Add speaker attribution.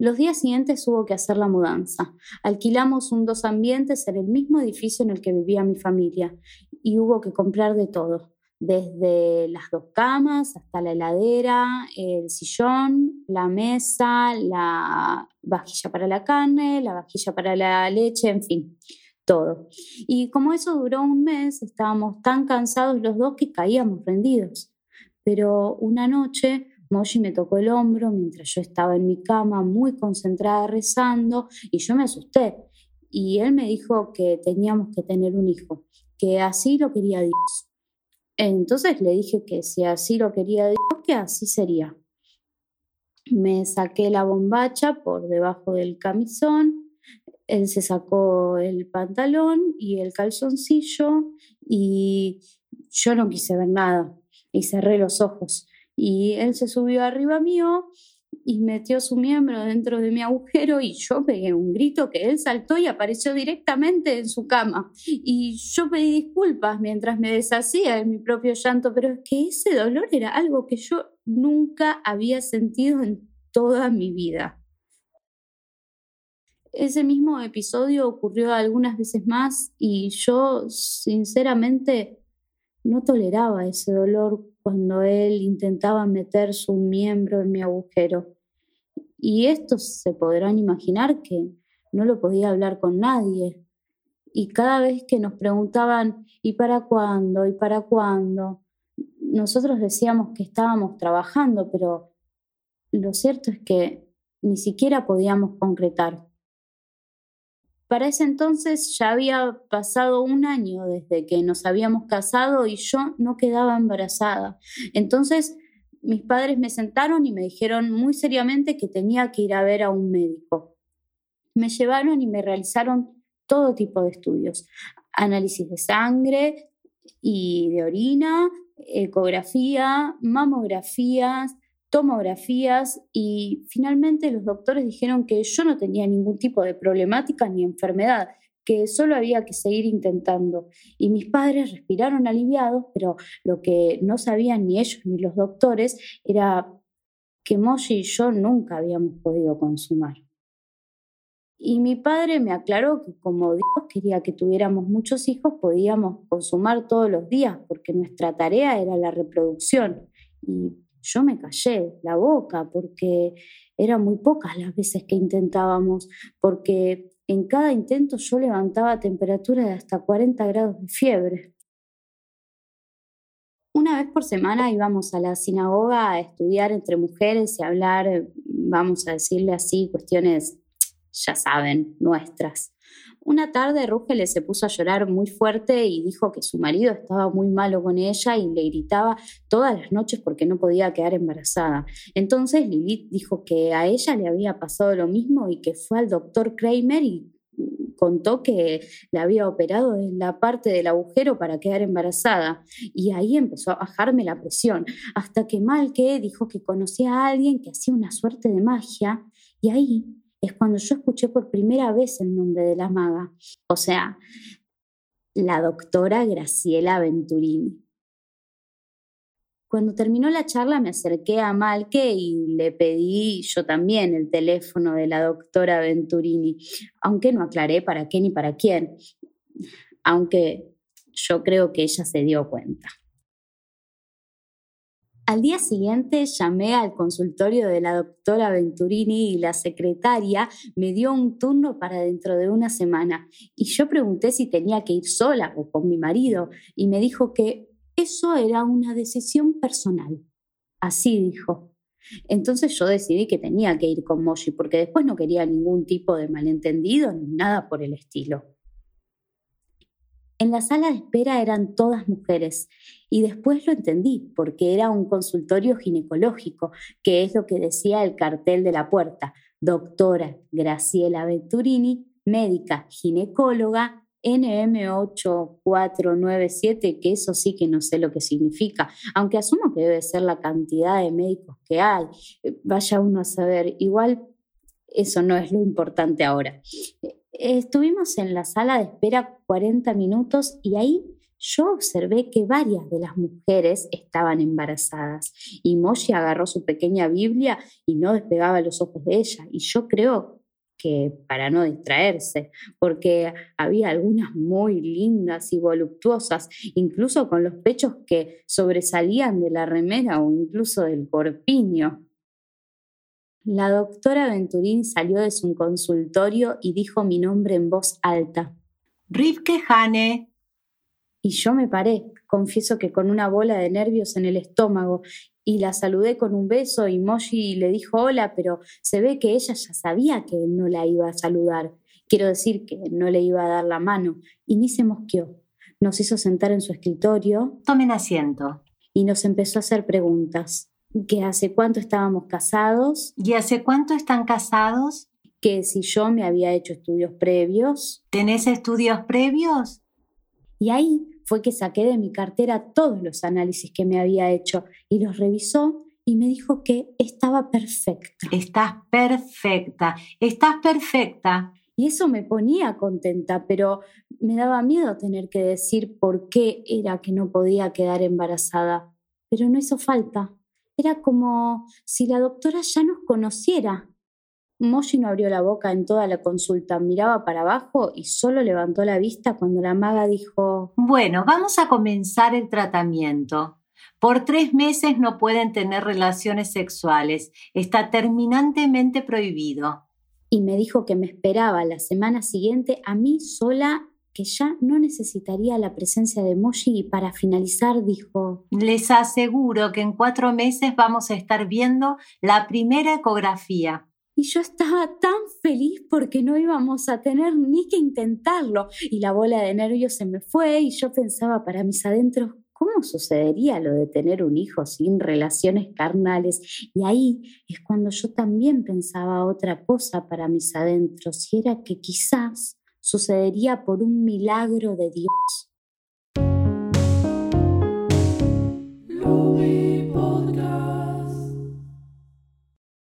Speaker 1: Los días siguientes hubo que hacer la mudanza. Alquilamos un dos ambientes en el mismo edificio en el que vivía mi familia y hubo que comprar de todo, desde las dos camas hasta la heladera, el sillón, la mesa, la vajilla para la carne, la vajilla para la leche, en fin, todo. Y como eso duró un mes, estábamos tan cansados los dos que caíamos rendidos. Pero una noche Moshi me tocó el hombro mientras yo estaba en mi cama muy concentrada rezando y yo me asusté. Y él me dijo que teníamos que tener un hijo, que así lo quería Dios. Entonces le dije que si así lo quería Dios, que así sería. Me saqué la bombacha por debajo del camisón, él se sacó el pantalón y el calzoncillo y yo no quise ver nada y cerré los ojos. Y él se subió arriba mío y metió su miembro dentro de mi agujero y yo pegué un grito que él saltó y apareció directamente en su cama. Y yo pedí disculpas mientras me deshacía de mi propio llanto, pero es que ese dolor era algo que yo nunca había sentido en toda mi vida. Ese mismo episodio ocurrió algunas veces más y yo sinceramente no toleraba ese dolor cuando él intentaba meter su miembro en mi agujero. Y estos se podrán imaginar que no lo podía hablar con nadie. Y cada vez que nos preguntaban, ¿y para cuándo? ¿y para cuándo? Nosotros decíamos que estábamos trabajando, pero lo cierto es que ni siquiera podíamos concretar. Para ese entonces ya había pasado un año desde que nos habíamos casado y yo no quedaba embarazada. Entonces mis padres me sentaron y me dijeron muy seriamente que tenía que ir a ver a un médico. Me llevaron y me realizaron todo tipo de estudios, análisis de sangre y de orina, ecografía, mamografías, tomografías y finalmente los doctores dijeron que yo no tenía ningún tipo de problemática ni enfermedad, que solo había que seguir intentando. Y mis padres respiraron aliviados, pero lo que no sabían ni ellos ni los doctores era que Moshi y yo nunca habíamos podido consumar. Y mi padre me aclaró que como Dios quería que tuviéramos muchos hijos, podíamos consumar todos los días, porque nuestra tarea era la reproducción. Y yo me callé la boca porque eran muy pocas las veces que intentábamos, porque en cada intento yo levantaba temperatura de hasta 40 grados de fiebre. Una vez por semana íbamos a la sinagoga a estudiar entre mujeres y hablar, vamos a decirle así, cuestiones, ya saben, nuestras. Una tarde Rúgeles se puso a llorar muy fuerte y dijo que su marido estaba muy malo con ella y le gritaba todas las noches porque no podía quedar embarazada. Entonces Lilith dijo que a ella le había pasado lo mismo y que fue al doctor Kramer y contó que le había operado en la parte del agujero para quedar embarazada. Y ahí empezó a bajarme la presión, hasta que Malke dijo que conocía a alguien que hacía una suerte de magia, y ahí es cuando yo escuché por primera vez el nombre de la maga, o sea, la doctora Graciela Venturini. Cuando terminó la charla me acerqué a Malke y le pedí yo también el teléfono de la doctora Venturini, aunque no aclaré para qué ni para quién, aunque yo creo que ella se dio cuenta. Al día siguiente llamé al consultorio de la doctora Venturini y la secretaria me dio un turno para dentro de una semana. Y yo pregunté si tenía que ir sola o con mi marido y me dijo que eso era una decisión personal. Así dijo. Entonces yo decidí que tenía que ir con Moshi porque después no quería ningún tipo de malentendido ni nada por el estilo. En la sala de espera eran todas mujeres y después lo entendí porque era un consultorio ginecológico, que es lo que decía el cartel de la puerta. Doctora Graciela Venturini, médica ginecóloga, NM8497, que eso sí que no sé lo que significa, aunque asumo que debe ser la cantidad de médicos que hay. Vaya uno a saber, igual eso no es lo importante ahora. Estuvimos en la sala de espera 40 minutos y ahí yo observé que varias de las mujeres estaban embarazadas y Moshi agarró su pequeña Biblia y no despegaba los ojos de ella. Y yo creo que para no distraerse, porque había algunas muy lindas y voluptuosas, incluso con los pechos que sobresalían de la remera o incluso del corpiño. La doctora Venturín salió de su consultorio y dijo mi nombre en voz alta.
Speaker 2: Rivke Hane.
Speaker 1: Y yo me paré, confieso que con una bola de nervios en el estómago, y la saludé con un beso y Moshi le dijo hola, pero se ve que ella ya sabía que él no la iba a saludar. Quiero decir que no le iba a dar la mano, y ni se mosqueó. Nos hizo sentar en su escritorio.
Speaker 2: Tomen asiento.
Speaker 1: Y nos empezó a hacer preguntas que hace cuánto estábamos casados.
Speaker 2: ¿Y hace cuánto están casados?
Speaker 1: Que si yo me había hecho estudios previos.
Speaker 2: ¿Tenés estudios previos?
Speaker 1: Y ahí fue que saqué de mi cartera todos los análisis que me había hecho y los revisó y me dijo que estaba perfecta.
Speaker 2: Estás perfecta, estás perfecta.
Speaker 1: Y eso me ponía contenta, pero me daba miedo tener que decir por qué era que no podía quedar embarazada. Pero no hizo falta. Era como si la doctora ya nos conociera. Moshi no abrió la boca en toda la consulta, miraba para abajo y solo levantó la vista cuando la maga dijo
Speaker 2: Bueno, vamos a comenzar el tratamiento. Por tres meses no pueden tener relaciones sexuales. Está terminantemente prohibido.
Speaker 1: Y me dijo que me esperaba la semana siguiente a mí sola que ya no necesitaría la presencia de Moshi y para finalizar dijo
Speaker 2: Les aseguro que en cuatro meses vamos a estar viendo la primera ecografía.
Speaker 1: Y yo estaba tan feliz porque no íbamos a tener ni que intentarlo. Y la bola de nervios se me fue y yo pensaba para mis adentros, ¿cómo sucedería lo de tener un hijo sin relaciones carnales? Y ahí es cuando yo también pensaba otra cosa para mis adentros, y era que quizás sucedería por un milagro de Dios.